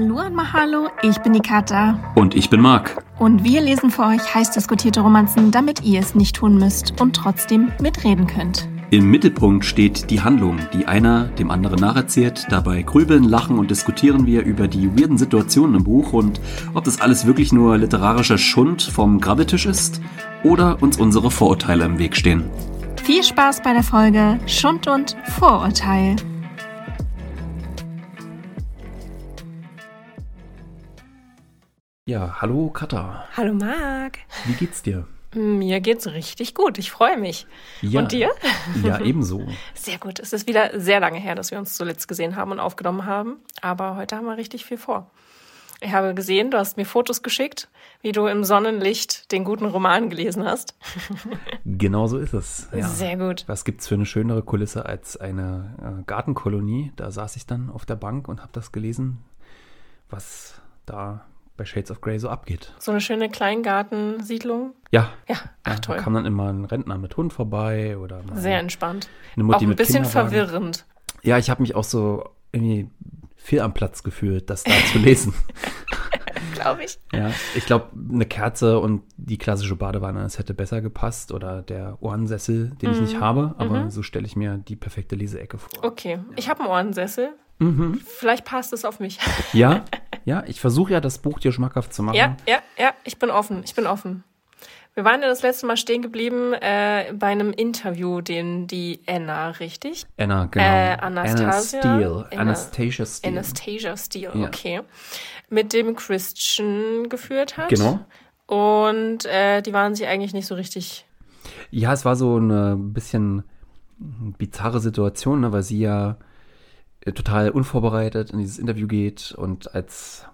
Hallo und Mahalo, ich bin die Kata. Und ich bin Marc. Und wir lesen für euch heiß diskutierte Romanzen, damit ihr es nicht tun müsst und trotzdem mitreden könnt. Im Mittelpunkt steht die Handlung, die einer dem anderen nacherzählt. Dabei grübeln, lachen und diskutieren wir über die weirden Situationen im Buch und ob das alles wirklich nur literarischer Schund vom Grabbeltisch ist oder uns unsere Vorurteile im Weg stehen. Viel Spaß bei der Folge Schund und Vorurteil. Ja, hallo Katha. Hallo Marc. Wie geht's dir? Mir geht's richtig gut. Ich freue mich. Ja, Und dir? Ja, ebenso. Sehr gut. Es ist wieder sehr lange her, dass wir uns zuletzt gesehen haben und aufgenommen haben. Aber heute haben wir richtig viel vor. Ich habe gesehen, du hast mir Fotos geschickt, wie du im Sonnenlicht den guten Roman gelesen hast. Genau so ist es. Ja. Sehr gut. Was gibt's für eine schönere Kulisse als eine äh, Gartenkolonie? Da saß ich dann auf der Bank und habe das gelesen, was da bei Shades of Grey so abgeht. So eine schöne Kleingartensiedlung. Ja, Ja, ach ja, toll. da kam dann immer ein Rentner mit Hund vorbei oder Sehr entspannt. eine Mutti Auch ein bisschen Kinderwagen. verwirrend. Ja, ich habe mich auch so irgendwie fehl am Platz gefühlt, das da zu lesen. Glaube ich. Ja, ich glaube, eine Kerze und die klassische Badewanne, das hätte besser gepasst oder der Ohrensessel, den ich nicht habe, aber so stelle ich mir die perfekte Leseecke vor. Okay. Ich habe einen Ohrensessel. Mhm. Vielleicht passt es auf mich. Ja, ja, ich versuche ja das Buch dir schmackhaft zu machen. Ja, ja, ja, ich bin offen, ich bin offen. Wir waren ja das letzte Mal stehen geblieben äh, bei einem Interview, den die Anna, richtig? Anna, genau. Äh, Anastasia? Anna Steele. Anna- Anastasia Steele. Anastasia Steele, Ja. okay. Mit dem Christian geführt hat. Genau. Und äh, die waren sich eigentlich nicht so richtig. Ja, es war so eine bisschen bizarre Situation, ne, weil sie ja total unvorbereitet in dieses Interview geht und als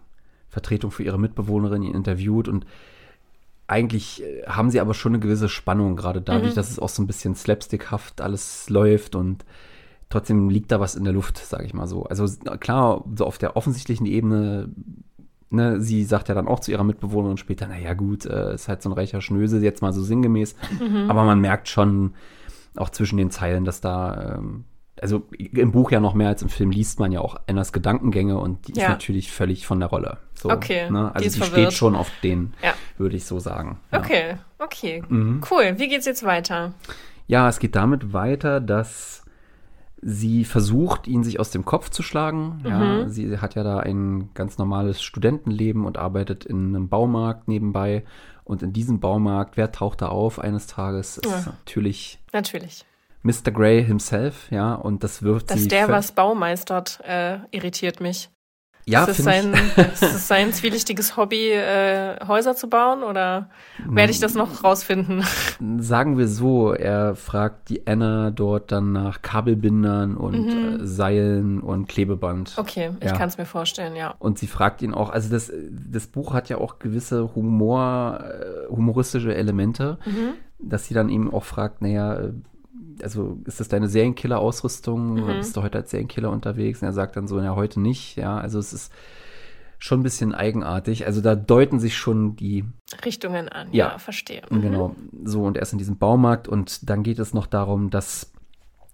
Vertretung für ihre Mitbewohnerin ihn interviewt und eigentlich äh, haben sie aber schon eine gewisse Spannung, gerade dadurch, dass es auch so ein bisschen slapstickhaft alles läuft und trotzdem liegt da was in der Luft, sage ich mal so. Also klar, so auf der offensichtlichen Ebene, ne, sie sagt ja dann auch zu ihrer Mitbewohnerin später, naja gut, äh, ist halt so ein reicher Schnösel, jetzt mal so sinngemäß. Aber man merkt schon auch zwischen den Zeilen, dass da, ähm, also im Buch ja noch mehr als im Film liest man ja auch Annas Gedankengänge und die ist Ja. natürlich völlig von der Rolle. So, Okay, Ne? die Also ist die verwirrt. steht schon auf den, Ja. würde ich so sagen. Ja. Okay, okay. Mhm. Cool. Wie geht's jetzt weiter? Ja, es geht damit weiter, dass sie versucht, ihn sich aus dem Kopf zu schlagen. Mhm. Ja, sie hat ja da ein ganz normales Studentenleben und arbeitet in einem Baumarkt nebenbei. Und in diesem Baumarkt, wer taucht da auf eines Tages? Ist Ja. natürlich Natürlich. Mr. Grey himself, ja, und das wirft Dass sie. der völ- was baumeistert, äh, irritiert mich. ja, ist, es sein, ist es sein zwielichtiges Hobby, äh, Häuser zu bauen oder werde ich das noch rausfinden? Sagen wir so, er fragt die Anna dort dann nach Kabelbindern und äh, Seilen und Klebeband. Mhm. Okay, ich Ja. kann es mir vorstellen, ja. Und sie fragt ihn auch, also das, das Buch hat ja auch gewisse Humor, äh, humoristische Elemente, dass sie dann eben auch fragt, naja, äh, also ist das deine Serienkiller-Ausrüstung oder bist du heute als Serienkiller unterwegs? Und er sagt dann so, ja, heute nicht, ja, also es ist schon ein bisschen eigenartig. Also da deuten sich schon die Richtungen an, ja, Ja. verstehe. Genau, so und er ist in diesem Baumarkt und dann geht es noch darum, dass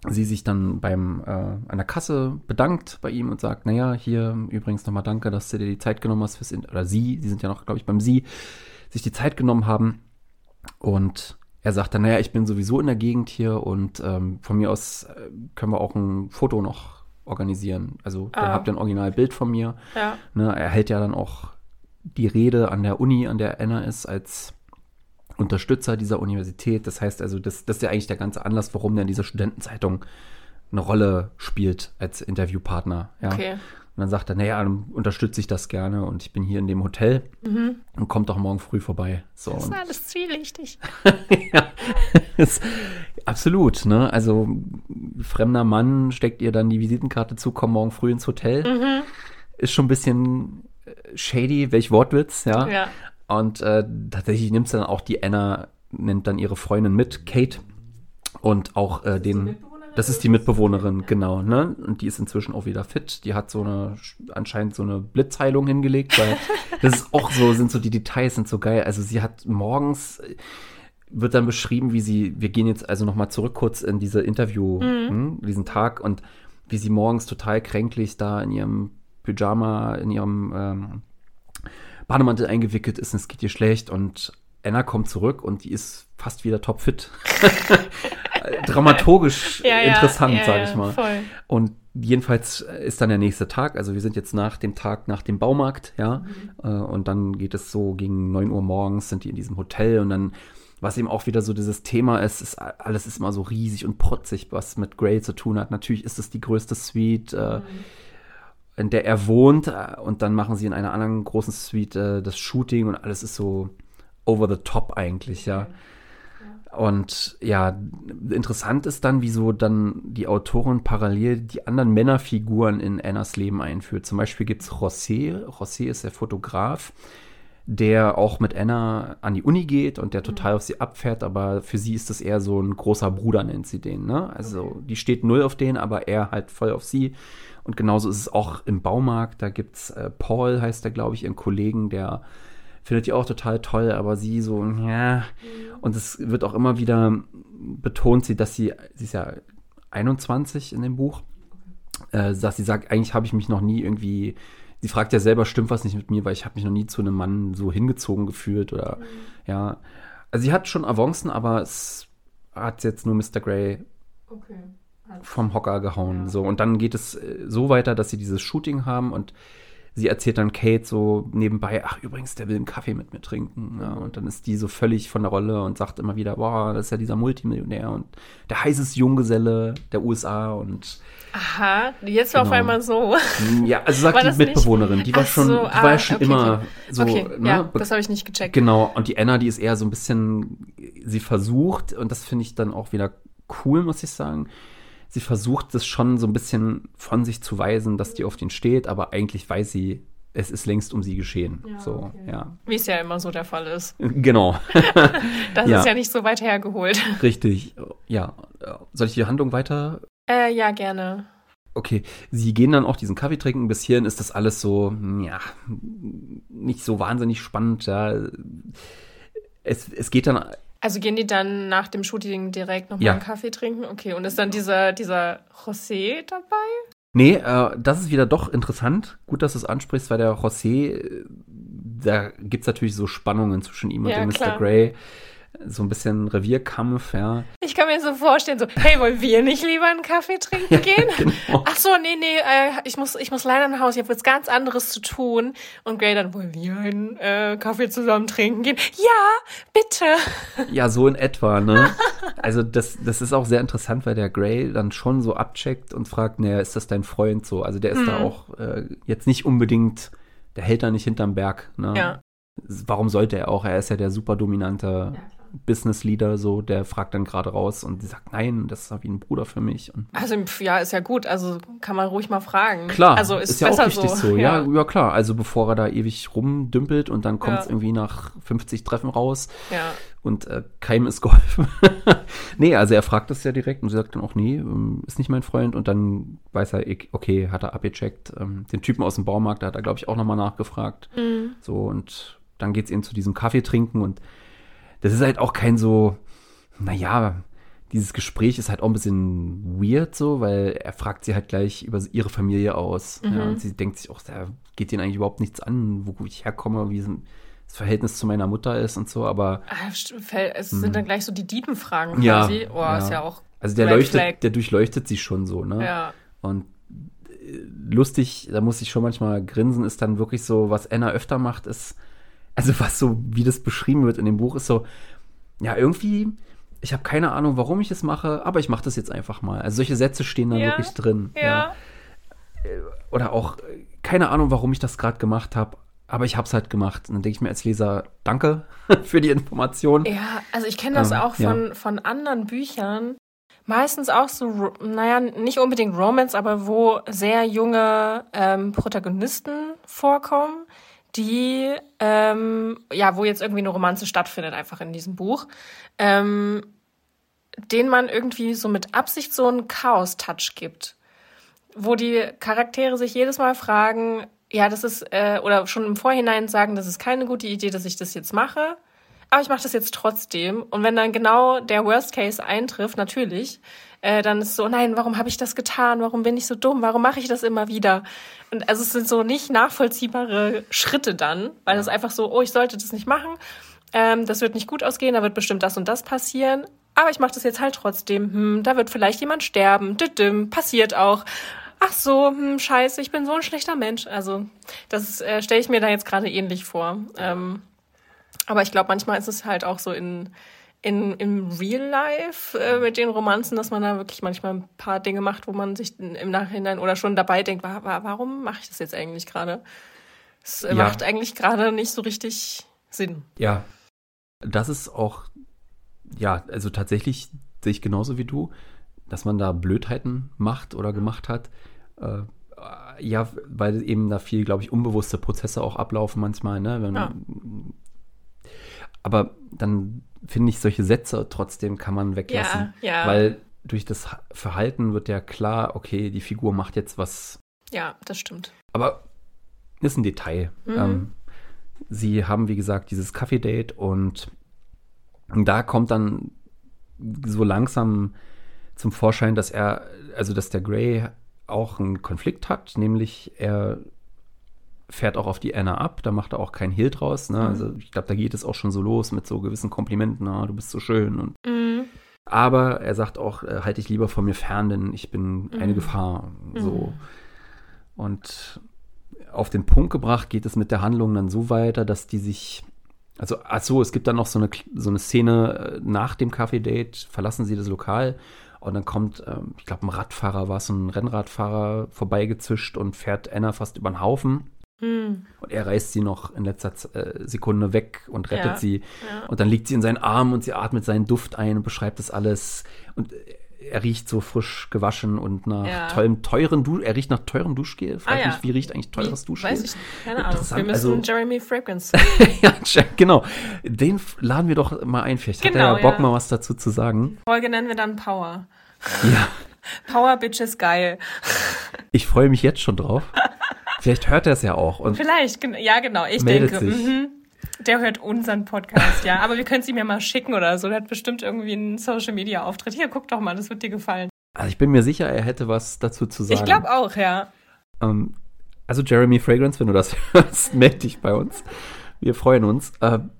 sie sich dann beim äh, an der Kasse bedankt bei ihm und sagt, naja, hier übrigens nochmal danke, dass du dir die Zeit genommen hast fürs In oder sie, die sind ja noch, glaube ich, beim sie, sich die Zeit genommen haben und er sagt dann, naja, ich bin sowieso in der Gegend hier und ähm, von mir aus äh, können wir auch ein Foto noch organisieren. Also dann Ah. habt ihr ein Originalbild von mir. Ja, Ne, er hält ja dann auch die Rede an der Uni, an der Anna ist, als Unterstützer dieser Universität. Das heißt also, das, das ist ja eigentlich der ganze Anlass, warum dann diese Studentenzeitung eine Rolle spielt als Interviewpartner. Ja. okay. Und dann sagt er, naja, dann unterstütze ich das gerne und ich bin hier in dem Hotel und kommt doch morgen früh vorbei. So, Das ist alles zwielichtig. ja, ist, absolut, ne? Also fremder Mann steckt ihr dann die Visitenkarte zu, komm morgen früh ins Hotel. Ist schon ein bisschen äh, shady, welch Wortwitz, ja. Ja. Und äh, tatsächlich nimmt dann auch die Anna, nimmt dann ihre Freundin mit, Kate. Und auch äh, den. Das ist die Mitbewohnerin, genau, ne? Und die ist inzwischen auch wieder fit. Die hat so eine, anscheinend so eine Blitzheilung hingelegt, weil das ist auch so, sind so die Details sind so geil. Also sie hat morgens, wird dann beschrieben, wie sie, wir gehen jetzt also nochmal zurück kurz in diese Interview, hm, diesen Tag und wie sie morgens total kränklich da in ihrem Pyjama in ihrem ähm, Bademantel eingewickelt ist und es geht ihr schlecht und Anna kommt zurück und die ist fast wieder topfit. Dramaturgisch ja, interessant, ja, sage ich mal. Voll. Und jedenfalls ist dann der nächste Tag, also wir sind jetzt nach dem Tag nach dem Baumarkt, ja, mhm. Äh, und dann geht es so gegen 9 Uhr morgens, sind die in diesem Hotel und dann was eben auch wieder so dieses Thema ist, ist alles ist immer so riesig und protzig, was mit Grey zu tun hat. Natürlich ist es die größte Suite, äh, mhm. in der er wohnt, äh, und dann machen sie in einer anderen großen Suite äh, das Shooting und alles ist so over the top eigentlich, ja. Und ja, interessant ist dann, wieso dann die Autorin parallel die anderen Männerfiguren in Annas Leben einführt. Zum Beispiel gibt es José. José ist der Fotograf, der auch mit Anna an die Uni geht und der mhm. total auf sie abfährt, aber für sie ist das eher so ein großer Bruder, nennt sie den. Ne? Also okay. die steht null auf den, aber er halt voll auf sie. Und genauso ist es auch im Baumarkt. Da gibt es äh, Paul, heißt der, glaube ich, ihren Kollegen, der findet die auch total toll, aber sie so, ja. Mhm. Und es wird auch immer wieder betont sie, dass sie, sie ist ja 21 in dem Buch, äh, dass sie sagt, eigentlich habe ich mich noch nie irgendwie, sie fragt ja selber, stimmt was nicht mit mir, weil ich habe mich noch nie zu einem Mann so hingezogen gefühlt oder, mhm. ja. Also sie hat schon Avancen, aber es hat jetzt nur Mr. Grey okay. vom Hocker gehauen, ja. so. Und dann geht es äh, so weiter, dass sie dieses Shooting haben und sie erzählt dann Kate so nebenbei, ach übrigens, der will einen Kaffee mit mir trinken. Ja, und dann ist die so völlig von der Rolle und sagt immer wieder, boah, das ist ja dieser Multimillionär und der heißeste Junggeselle der USA und Aha, jetzt war genau. auf einmal so. Ja, also sagt die Mitbewohnerin, nicht? die war schon, so, die ah, war ja schon okay, immer okay. so. Okay, ne? ja, das habe ich nicht gecheckt. Genau, und die Anna, die ist eher so ein bisschen, sie versucht, und das finde ich dann auch wieder cool, muss ich sagen, sie versucht es schon so ein bisschen von sich zu weisen, dass die auf den steht, aber eigentlich weiß sie, es ist längst um sie geschehen. Ja, so, okay. ja. Wie es ja immer so der Fall ist. Genau. das ja. ist ja nicht so weit hergeholt. Richtig. Ja. Soll ich die Handlung weiter? Äh, ja, gerne. Okay, sie gehen dann auch diesen Kaffee trinken. Bis hierhin ist das alles so, ja, nicht so wahnsinnig spannend. Ja. Es, es geht dann also gehen die dann nach dem Shooting direkt nochmal ja. einen Kaffee trinken? Okay, und ist dann dieser, dieser José dabei? Nee, äh, das ist wieder doch interessant. Gut, dass du es ansprichst, weil der José, äh, da gibt es natürlich so Spannungen zwischen ihm und ja, dem Mr. Grey so ein bisschen Revierkampf, ja. Ich kann mir so vorstellen, so, hey, wollen wir nicht lieber einen Kaffee trinken gehen? ja, genau. Ach so, nee, nee, äh, ich muss, ich muss leider nach Hause, ich habe jetzt ganz anderes zu tun. Und Gray dann, wollen wir einen äh, Kaffee zusammen trinken gehen? Ja, bitte. Ja, so in etwa, ne? Also das, das ist auch sehr interessant, weil der Gray dann schon so abcheckt und fragt, naja, ist das dein Freund so? Also der ist mhm. da auch äh, jetzt nicht unbedingt, der hält da nicht hinterm Berg, ne? Ja. Warum sollte er auch? Er ist ja der super dominante ja, Business Leader, so, der fragt dann gerade raus und sie sagt, nein, das ist wie ein Bruder für mich. Und also ja, ist ja gut, also kann man ruhig mal fragen. Klar, also ist, ist ja auch richtig so. so. Ja. ja. Ja, klar, also bevor er da ewig rumdümpelt und dann kommt es ja. irgendwie nach 50 Treffen raus ja. und äh, keinem ist geholfen. nee, also er fragt das ja direkt und sie sagt dann auch, nee, ähm, ist nicht mein Freund und dann weiß er, okay, hat er abgecheckt. Ähm, den Typen aus dem Baumarkt, da hat er, glaube ich, auch nochmal nachgefragt. Mhm. So und dann geht es eben zu diesem Kaffee trinken und das ist halt auch kein so, naja, dieses Gespräch ist halt auch ein bisschen weird so, weil er fragt sie halt gleich über ihre Familie aus. Mhm. Ja, und sie denkt sich auch, da geht ihnen eigentlich überhaupt nichts an, wo ich herkomme, wie das Verhältnis zu meiner Mutter ist und so, aber. Ah, es sind hm. dann gleich so die Diebenfragen quasi. Ja, oh, ja. ist ja auch. Also der leuchtet, der durchleuchtet sie schon so, ne? Ja. Und äh, lustig, da muss ich schon manchmal grinsen, ist dann wirklich so, was Anna öfter macht, ist, also was so, wie das beschrieben wird in dem Buch, ist so, ja, irgendwie, ich habe keine Ahnung, warum ich es mache, aber ich mache das jetzt einfach mal. Also solche Sätze stehen da ja, wirklich drin. Ja. ja. Äh, oder auch, keine Ahnung, warum ich das gerade gemacht habe, aber ich habe es halt gemacht. Und dann denke ich mir als Leser, danke für die Information. Ja, also ich kenne das ähm, auch von, ja. von anderen Büchern. Meistens auch so, naja, nicht unbedingt Romance, aber wo sehr junge ähm, Protagonisten vorkommen die, ähm, ja, wo jetzt irgendwie eine Romanze stattfindet, einfach in diesem Buch, ähm, den man irgendwie so mit Absicht so einen Chaos-Touch gibt. Wo die Charaktere sich jedes Mal fragen, ja, das ist, äh, oder schon im Vorhinein sagen, das ist keine gute Idee, dass ich das jetzt mache, aber ich mache das jetzt trotzdem. Und wenn dann genau der Worst Case eintrifft, natürlich, äh, dann ist so, nein, warum habe ich das getan? Warum bin ich so dumm? Warum mache ich das immer wieder? Und also es sind so nicht nachvollziehbare Schritte dann, weil es einfach so, oh, ich sollte das nicht machen. Ähm, das wird nicht gut ausgehen, da wird bestimmt das und das passieren. Aber ich mache das jetzt halt trotzdem. Hm, da wird vielleicht jemand sterben. Düdüm, passiert auch. Ach so, hm, scheiße, ich bin so ein schlechter Mensch. Also das äh, stelle ich mir da jetzt gerade ähnlich vor. Ähm, aber ich glaube, manchmal ist es halt auch so in, in, im Real Life äh, mit den Romanzen, dass man da wirklich manchmal ein paar Dinge macht, wo man sich im Nachhinein oder schon dabei denkt, wa wa warum mache ich das jetzt eigentlich gerade? Es Ja. macht eigentlich gerade nicht so richtig Sinn. Ja, das ist auch, ja, also tatsächlich sehe ich genauso wie du, dass man da Blödheiten macht oder gemacht hat. Äh, ja, weil eben da viel, glaube ich, unbewusste Prozesse auch ablaufen manchmal, ne? Wenn man, Aber dann finde ich, solche Sätze trotzdem kann man weglassen. Ja, ja. Weil durch das Verhalten wird ja klar, okay, die Figur macht jetzt was Ja, das stimmt. aber ist ein Detail. Mhm. Ähm, sie haben, wie gesagt, dieses Kaffee-Date und da kommt dann so langsam zum Vorschein, dass er, also dass der Grey auch einen Konflikt hat, nämlich er fährt auch auf die Anna ab, da macht er auch kein Hehl draus. Ne? Also ich glaube, da geht es auch schon so los mit so gewissen Komplimenten, ah, du bist so schön und Mhm. aber er sagt auch, äh, halte dich lieber von mir fern, denn ich bin eine Gefahr. So. Und auf den Punkt gebracht geht es mit der Handlung dann so weiter, dass die sich. Also, ach so, es gibt dann noch so eine, so eine Szene äh, nach dem Kaffee-Date, verlassen sie das Lokal und dann kommt, ähm, ich glaube, ein Radfahrer war es, ein Rennradfahrer vorbeigezischt und fährt Anna fast über den Haufen. Mhm. Und er reißt sie noch in letzter äh, Sekunde weg und rettet Ja, sie. ja. Und dann liegt sie in seinen Armen und sie atmet seinen Duft ein und beschreibt das alles. Und er riecht so frisch gewaschen und nach Ja. tollem, teuren Du er riecht nach teurem Duschgel. Frag Ah, ja. mich, wie riecht eigentlich teures Wie? Duschgel? Weiß ich. Keine Ahnung. Wir müssen also- Jeremy Fragrance. ja, genau. Den laden wir doch mal ein. Vielleicht hat Genau, er ja Bock, ja. mal was dazu zu sagen. Folge nennen wir dann Power. Ja, Power Bitches geil. ich freue mich jetzt schon drauf. Vielleicht hört er es ja auch. Und Vielleicht, ja genau, ich Meldet denke. sich. Mhm. Der hört unseren Podcast, ja. Aber wir können es ihm ja mal schicken oder so. Der hat bestimmt irgendwie einen Social Media Auftritt. Hier, guck doch mal, das wird dir gefallen. also ich bin mir sicher, er hätte was dazu zu sagen. Ich glaube auch, ja. Ähm, also Jeremy Fragrance, wenn du das hörst, melde dich bei uns. Wir freuen uns. Ähm,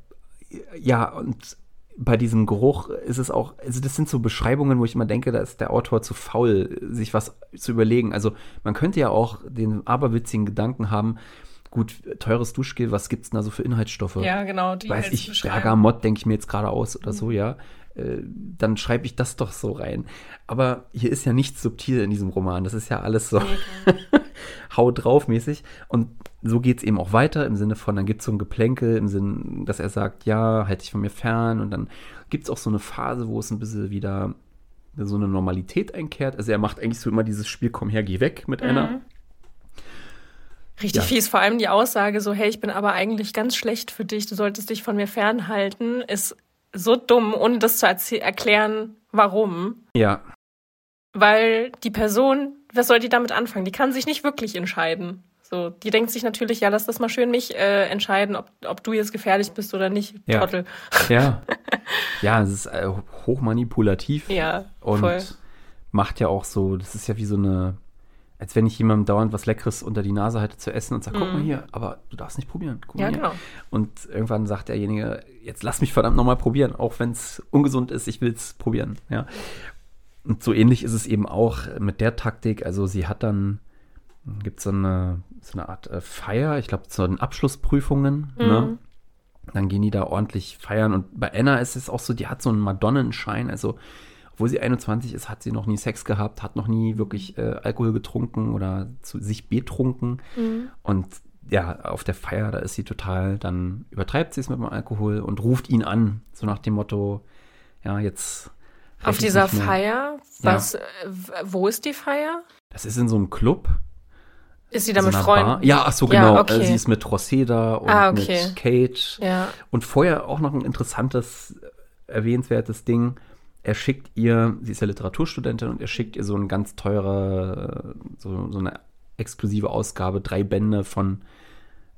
ja, und bei diesem Geruch ist es auch, also das sind so Beschreibungen, wo ich immer denke, da ist der Autor zu faul, sich was zu überlegen. Also man könnte ja auch den aberwitzigen Gedanken haben, gut, teures Duschgel, was gibt's denn da so für Inhaltsstoffe? Ja, genau. Die Weiß ich. Mhm. Bergamott denke ich mir jetzt gerade aus oder so, ja. Äh, dann schreibe ich das doch so rein. Aber hier ist ja nichts subtil in diesem Roman. Das ist ja alles so hau drauf mäßig. Und so geht's eben auch weiter im Sinne von, dann gibt's so ein Geplänkel im Sinne, dass er sagt, ja, halt dich von mir fern. Und dann gibt's auch so eine Phase, wo es ein bisschen wieder so eine Normalität einkehrt. Also er macht eigentlich so immer dieses Spiel, komm her, geh weg mit Anna. Richtig Ja. fies. Vor allem die Aussage so, hey, ich bin aber eigentlich ganz schlecht für dich. Du solltest dich von mir fernhalten. Ist so dumm, ohne das zu erklären, warum. Ja, Weil die Person, was soll die damit anfangen? Die kann sich nicht wirklich entscheiden. So, die denkt sich natürlich, ja, lass das mal schön mich äh, entscheiden, ob, ob du jetzt gefährlich bist oder nicht, Ja. Trottel. ja. ja, es ist äh, hochmanipulativ. Ja, Und voll. macht ja auch so, das ist ja wie so eine, als wenn ich jemandem dauernd was Leckeres unter die Nase halte zu essen und sage, guck mal hier, aber du darfst nicht probieren. Guck Mhm. Ja, mal hier. genau. Und irgendwann sagt derjenige, jetzt lass mich verdammt nochmal probieren, auch wenn es ungesund ist, ich will es probieren. Ja. Und so ähnlich ist es eben auch mit der Taktik. Also sie hat dann, gibt so eine, so eine Art äh, Feier, ich glaube, zu den Abschlussprüfungen. Mhm. Ne? Dann gehen die da ordentlich feiern. Und bei Anna ist es auch so, die hat so einen Madonnenschein. Also, obwohl sie 21 ist, hat sie noch nie Sex gehabt, hat noch nie wirklich äh, Alkohol getrunken oder zu sich betrunken. Mhm. Und ja, auf der Feier, da ist sie total, dann übertreibt sie es mit dem Alkohol und ruft ihn an, so nach dem Motto, ja, jetzt. Auf dieser. Feier, was, äh, w- wo ist die Feier? Das ist in so einem Club. Ist sie da so mit Freunden? Ja, ach so, Ja, genau. okay. Äh, Sie ist mit Roseda und Ah, okay. mit Kate. Ja. Und vorher auch noch ein interessantes, äh, erwähnenswertes Ding. Er schickt ihr, sie ist ja Literaturstudentin und er schickt ihr so ein ganz teure, äh, so, so eine exklusive Ausgabe, drei Bände von,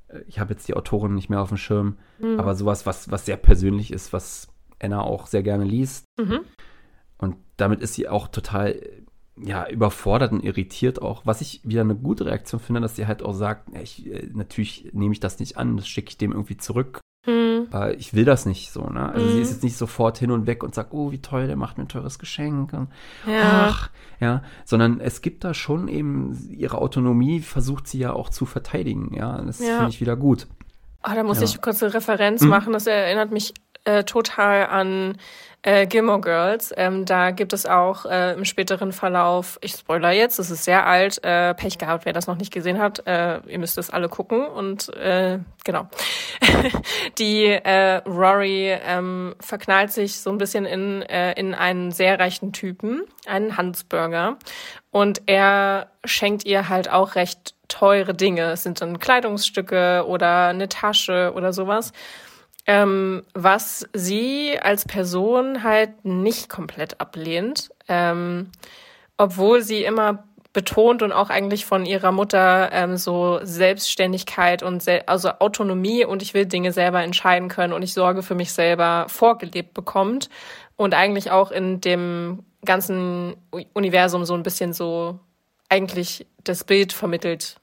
äh, ich habe jetzt die Autorin nicht mehr auf dem Schirm, aber sowas, was, was sehr persönlich ist, was Anna auch sehr gerne liest. Mhm. Und damit ist sie auch total ja, überfordert und irritiert auch. Was ich wieder eine gute Reaktion finde, dass sie halt auch sagt, ich, äh, natürlich nehme ich das nicht an, das schicke ich dem irgendwie zurück. Mhm. Aber ich will das nicht so, ne? Also mhm. sie ist jetzt nicht sofort hin und weg und sagt, oh, wie toll, der macht mir ein teures Geschenk. Und, ja. Ach, ja, sondern es gibt da schon eben ihre Autonomie, versucht sie ja auch zu verteidigen, ja. Das ja. finde ich wieder gut. Oh, da muss ja. ich kurz eine Referenz mhm. machen. Das erinnert mich äh, total an äh, Gilmore Girls. Ähm, da gibt es auch äh, im späteren Verlauf, ich spoiler jetzt, es ist sehr alt, äh, Pech gehabt, wer das noch nicht gesehen hat. Äh, ihr müsst es alle gucken und äh, genau. Die äh, Rory ähm, verknallt sich so ein bisschen in, äh, in einen sehr reichen Typen, einen Hansburger. Und er schenkt ihr halt auch recht teure Dinge. Es sind dann Kleidungsstücke oder eine Tasche oder sowas ähm, was sie als Person halt nicht komplett ablehnt, ähm, obwohl sie immer betont und auch eigentlich von ihrer Mutter ähm, so Selbstständigkeit und sel also Autonomie und ich will Dinge selber entscheiden können und ich sorge für mich selber vorgelebt bekommt und eigentlich auch in dem ganzen Universum so ein bisschen so eigentlich das Bild vermittelt,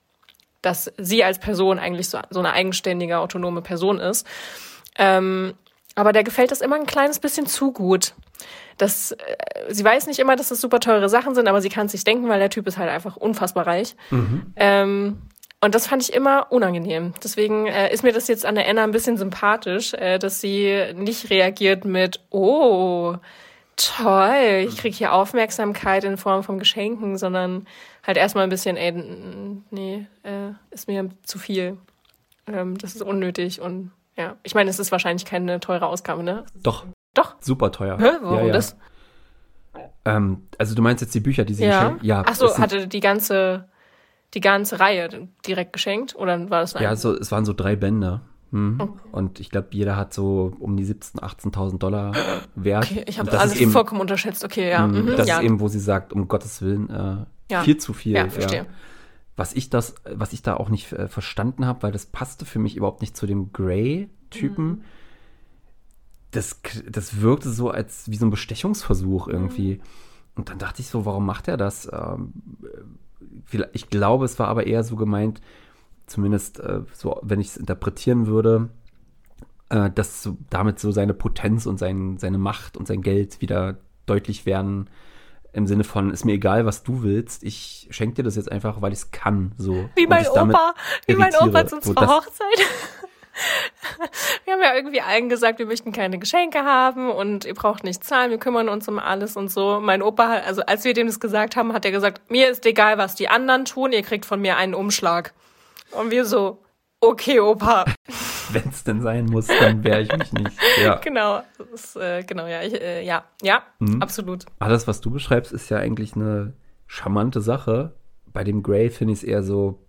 dass sie als Person eigentlich so, so eine eigenständige, autonome Person ist. Ähm, aber der gefällt das immer ein kleines bisschen zu gut. Das, äh, sie weiß nicht immer, dass das super teure Sachen sind, aber sie kann es sich denken, weil der Typ ist halt einfach unfassbar reich. Mhm. Ähm, und das fand ich immer unangenehm. Deswegen äh, ist mir das jetzt an der Anna ein bisschen sympathisch, äh, dass sie nicht reagiert mit, oh, toll, ich krieg hier Aufmerksamkeit in Form von Geschenken, sondern halt erstmal ein bisschen, ey, nee, äh, ist mir zu viel. Ähm, das ist unnötig und ja, ich meine, es ist wahrscheinlich keine teure Ausgabe, ne? Doch. Doch. Super teuer. Hä? Warum ja, ja. das? Ähm, also du meinst jetzt die Bücher, die sie ja. geschenkt? Ja. Ach so, hatte die ganze die ganze Reihe direkt geschenkt oder war das ein? Ja, so, es waren so drei Bände. Hm. Okay. Und ich glaube, jeder hat so um die 17.000, 18.000 Dollar wert. Okay, ich habe das alles eben, vollkommen unterschätzt. Okay, ja. Mh, das ja. ist eben, wo sie sagt, um Gottes Willen, äh, ja. viel zu viel. Ja, verstehe. Was ich das, was ich da auch nicht äh, verstanden habe, weil das passte für mich überhaupt nicht zu dem Grey Typen. Mhm. Das, das wirkte so als wie so ein Bestechungsversuch irgendwie. Mhm. Und dann dachte ich so, warum macht er das? Ähm, ich glaube, es war aber eher so gemeint, zumindest äh, so, wenn ich es interpretieren würde, äh, dass so, damit so seine Potenz und sein, seine Macht und sein Geld wieder deutlich werden. Im Sinne von, ist mir egal, was du willst, ich schenke dir das jetzt einfach, weil ich es kann. So, wie mein Opa, wie mein Opa zu unserer Hochzeit. wir haben ja irgendwie allen gesagt, wir möchten keine Geschenke haben und ihr braucht nicht zahlen, wir kümmern uns um alles und so. Mein Opa, also als wir dem das gesagt haben, hat er gesagt, mir ist egal, was die anderen tun, ihr kriegt von mir einen Umschlag. Und wir so, okay, Opa. Wenn es denn sein muss, dann wehre ich mich nicht. Ja. Genau, ist, äh, genau, ja, ich, äh, ja, ja, mhm. absolut. Alles, was du beschreibst, ist ja eigentlich eine charmante Sache. Bei dem Grey finde ich es eher so,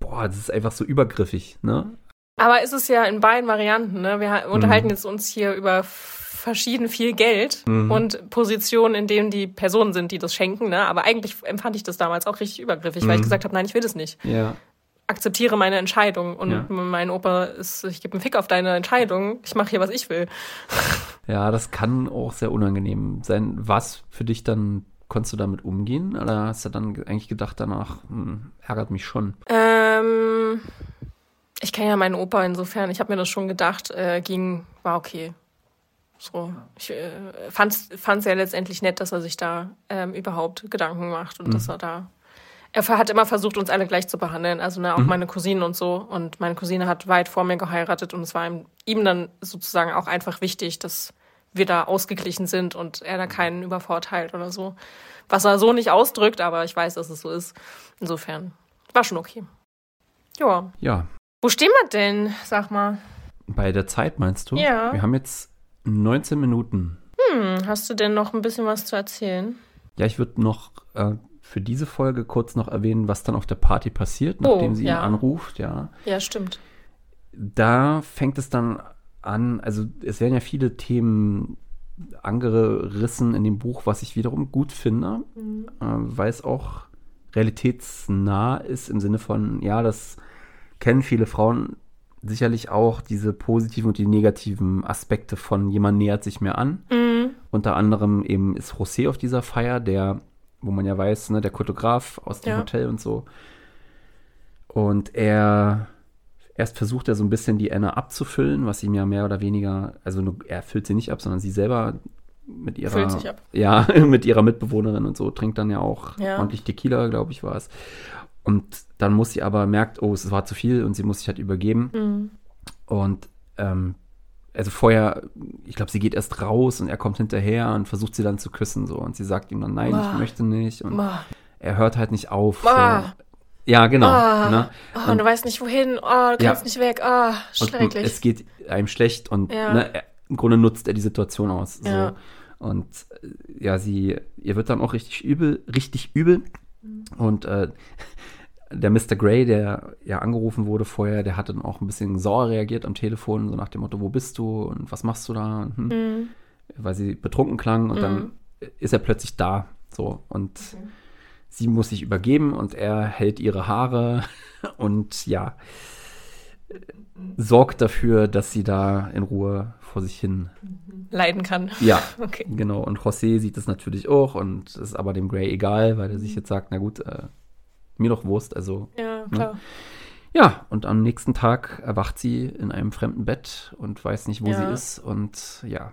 boah, das ist einfach so übergriffig, ne? Aber ist es ja in beiden Varianten. Ne? Wir unterhalten mhm. jetzt uns hier über verschieden viel Geld mhm. und Positionen, in denen die Personen sind, die das schenken. Ne? Aber eigentlich empfand ich das damals auch richtig übergriffig, mhm. weil ich mhm. gesagt habe, nein, ich will das nicht. Ja. Akzeptiere meine Entscheidung. Und ja. mein Opa ist, ich gebe einen Fick auf deine Entscheidung. Ich mache hier, was ich will. Ja, das kann auch sehr unangenehm sein. Was für dich dann konntest du damit umgehen? Oder hast du dann eigentlich gedacht danach, hm, ärgert mich schon? Ähm, ich kenne ja meinen Opa insofern. Ich habe mir das schon gedacht, äh, ging, war okay. So, ich äh, fand es ja letztendlich nett, dass er sich da ähm, überhaupt Gedanken macht und mhm. dass er da. Er hat immer versucht, uns alle gleich zu behandeln, also ne, auch mhm. meine Cousinen und so. Und meine Cousine hat weit vor mir geheiratet und es war ihm, dann sozusagen auch einfach wichtig, dass wir da ausgeglichen sind und er da keinen übervorteilt oder so. Was er so nicht ausdrückt, aber ich weiß, dass es so ist. Insofern war schon okay. Ja. Ja, wo stehen wir denn, sag mal? Bei der Zeit meinst du? Ja. Wir haben jetzt 19 Minuten. Hm, hast du denn noch ein bisschen was zu erzählen? Ja, ich würde noch äh, für diese Folge kurz noch erwähnen, was dann auf der Party passiert, nachdem oh, sie ja. ihn anruft, ja. Ja, stimmt. Da fängt es dann an, also es werden ja viele Themen angerissen in dem Buch, was ich wiederum gut finde, mhm. äh, weil es auch realitätsnah ist im Sinne von, ja, das kennen viele Frauen sicherlich auch diese positiven und die negativen Aspekte von jemand nähert sich mir an. Mhm. Unter anderem eben ist José auf dieser Feier, der, wo man ja weiß, ne, der Fotograf aus dem Ja. Hotel und so. Und er, erst versucht er so ein bisschen die Anna abzufüllen, was ihm ja mehr oder weniger, also er füllt sie nicht ab, sondern sie selber mit ihrer, Füllt sich ab. ja, mit ihrer Mitbewohnerin und so, trinkt dann ja auch Ja. ordentlich Tequila, glaube ich, war es. Und dann muss sie aber merkt, oh, es war zu viel und sie muss sich halt übergeben. Mhm. Und ähm, also vorher, ich glaube, sie geht erst raus und er kommt hinterher und versucht sie dann zu küssen so und sie sagt ihm dann nein, Boah. ich möchte nicht und Boah. er hört halt nicht auf. Boah. So. Ja, genau. Ah. Ne? Oh, und du weißt nicht wohin. Oh, du Ja. kannst nicht weg. Oh, Und schrecklich. es geht einem schlecht und Ja. ne, er, im Grunde nutzt er die Situation aus. So. Ja. Und ja, sie, ihr wird dann auch richtig übel, richtig übel. Und äh, der Mr. Grey, der ja angerufen wurde vorher, der hat dann auch ein bisschen sauer reagiert am Telefon, so nach dem Motto, wo bist du und was machst du da? Und, hm, Mhm. Weil sie betrunken klang und dann ist er plötzlich da. So und sie muss sich übergeben und er hält ihre Haare und ja, sorgt dafür, dass sie da in Ruhe vor sich hin. Leiden kann. Ja, Okay. genau. Und José sieht das natürlich auch und ist aber dem Grey egal, weil er sich jetzt sagt, na gut, äh, mir doch Wurst. Also Ja, klar. ja, und am nächsten Tag erwacht sie in einem fremden Bett und weiß nicht, wo Ja. sie ist. Und ja,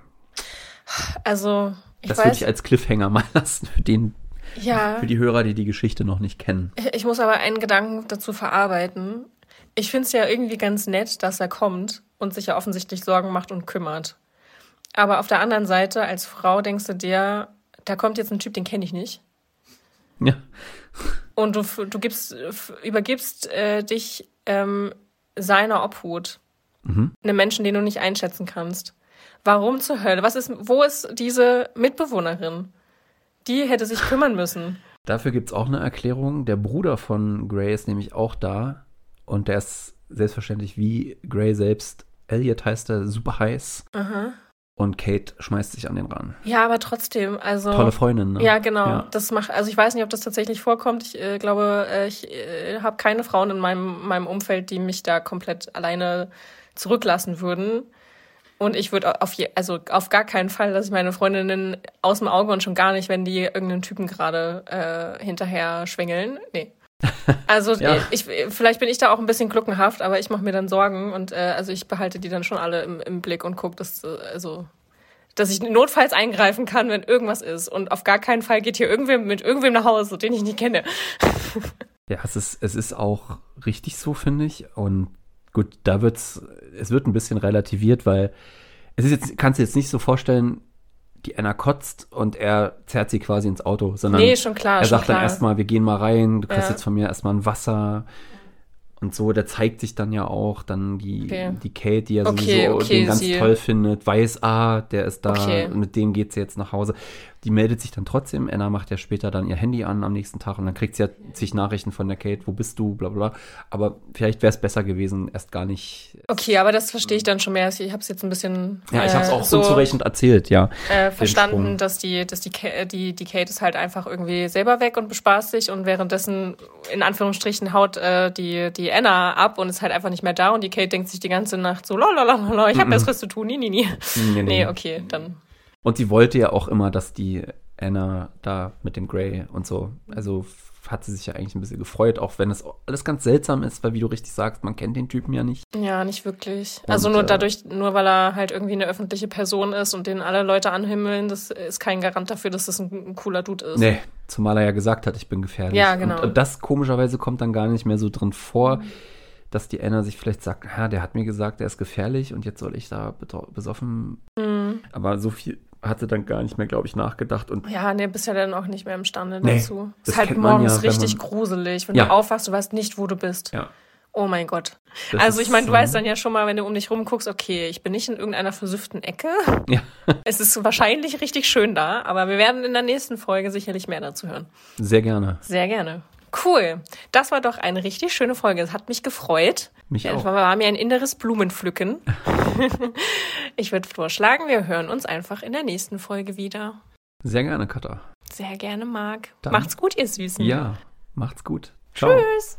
Also, ich das würde weiß. ich als Cliffhanger mal lassen für, den, ja. für die Hörer, die die Geschichte noch nicht kennen. Ich muss aber einen Gedanken dazu verarbeiten. Ich finde es ja irgendwie ganz nett, dass er kommt und sich ja offensichtlich Sorgen macht und kümmert. Aber auf der anderen Seite, als Frau denkst du dir, da kommt jetzt ein Typ, den kenne ich nicht. Ja, Und du, du gibst, übergibst äh, dich ähm, seiner Obhut. Mhm. Einem Menschen, den du nicht einschätzen kannst. Warum zur Hölle? Was ist, wo ist diese Mitbewohnerin? Die hätte sich kümmern müssen. dafür gibt es auch eine Erklärung. Der Bruder von Grey ist nämlich auch da und der ist selbstverständlich wie Grey selbst. Elliot heißt er, super heiß. Aha. Und Kate schmeißt sich an den ran. Ja, aber trotzdem, also. Tolle Freundin, ne? Ja, genau. Ja. Das macht, also ich weiß nicht, ob das tatsächlich vorkommt. Ich äh, glaube, äh, ich äh, habe keine Frauen in meinem, meinem Umfeld, die mich da komplett alleine zurücklassen würden. Und ich würde auf je, also auf gar keinen Fall, dass ich meine Freundinnen aus dem Auge und schon gar nicht, wenn die irgendeinen Typen gerade äh, hinterher schwängeln. Nee. Also Ja. ich, vielleicht bin ich da auch ein bisschen gluckenhaft, aber ich mache mir dann Sorgen und äh, also ich behalte die dann schon alle im, im Blick und gucke, dass äh, also dass ich notfalls eingreifen kann, wenn irgendwas ist. Und auf gar keinen Fall geht hier irgendwem mit irgendwem nach Hause, den ich nicht kenne. Ja, es ist, es ist auch richtig so, finde ich. Und gut, da wird's, es wird ein bisschen relativiert, weil es ist jetzt, kannst du jetzt nicht so vorstellen, die Anna kotzt und er zerrt sie quasi ins Auto, sondern Nee, schon klar, er sagt dann klar. erstmal, wir gehen mal rein, du kriegst Ja. jetzt von mir erstmal ein Wasser. Und so, der zeigt sich dann ja auch, dann die, Okay. die Kate, die ja Okay, sowieso okay, den ganz sie- toll findet, weiß, ah, der ist da, Okay. mit dem geht sie jetzt nach Hause. Die meldet sich dann trotzdem. Anna macht ja später dann ihr Handy an am nächsten Tag und dann kriegt sie ja zig Nachrichten von der Kate, wo bist du, bla bla. Aber vielleicht wäre es besser gewesen, erst gar nicht. Okay, aber das verstehe ich dann schon mehr. Ich habe es jetzt ein bisschen Ja, ich habe es äh, auch so unzureichend erzählt, ja. äh, den verstanden, dass die, dass die, die, die Kate ist halt einfach irgendwie selber weg und bespaßt sich und währenddessen in Anführungsstrichen haut äh, die, die Anna ab und ist halt einfach nicht mehr da und die Kate denkt sich die ganze Nacht so, lalalala, ich habe Besseres zu tun, nie, nie, nie. Nee, Nee, okay, dann. Und sie wollte ja auch immer, dass die Anna da mit dem Grey und so, also hat sie sich ja eigentlich ein bisschen gefreut, auch wenn es alles ganz seltsam ist, weil wie du richtig sagst, man kennt den Typen ja nicht. Ja, nicht wirklich. Und, also nur äh, dadurch, nur weil er halt irgendwie eine öffentliche Person ist und den alle Leute anhimmeln, das ist kein Garant dafür, dass das ein, ein cooler Dude ist. Nee, zumal er ja gesagt hat, ich bin gefährlich. Ja, genau. Und, und das komischerweise kommt dann gar nicht mehr so drin vor, dass die Anna sich vielleicht sagt, ja, der hat mir gesagt, er ist gefährlich und jetzt soll ich da besoffen. Mhm. Aber so viel hat sie dann gar nicht mehr, glaube ich, nachgedacht. Und Ja, nee, bist ja dann auch nicht mehr imstande Nee, dazu. das ist halt morgens ja, richtig man- gruselig. Wenn Ja. du aufwachst, du weißt nicht, wo du bist. ja. Oh mein Gott. das also ich meine, du ähm, weißt dann ja schon mal, wenn du um dich rumguckst, okay, ich bin nicht in irgendeiner versüfften Ecke. Ja, Es ist wahrscheinlich richtig schön da, aber wir werden in der nächsten Folge sicherlich mehr dazu hören. sehr gerne. Sehr gerne. Cool. Das war doch eine richtig schöne Folge. Es hat mich gefreut. Mich Es auch. war mir ein inneres Blumenpflücken. ich würde vorschlagen, wir hören uns einfach in der nächsten Folge wieder. Sehr gerne, Katha. Sehr gerne, Marc. Dann- Macht's gut, ihr Süßen. Ja, macht's gut. Ciao. Tschüss.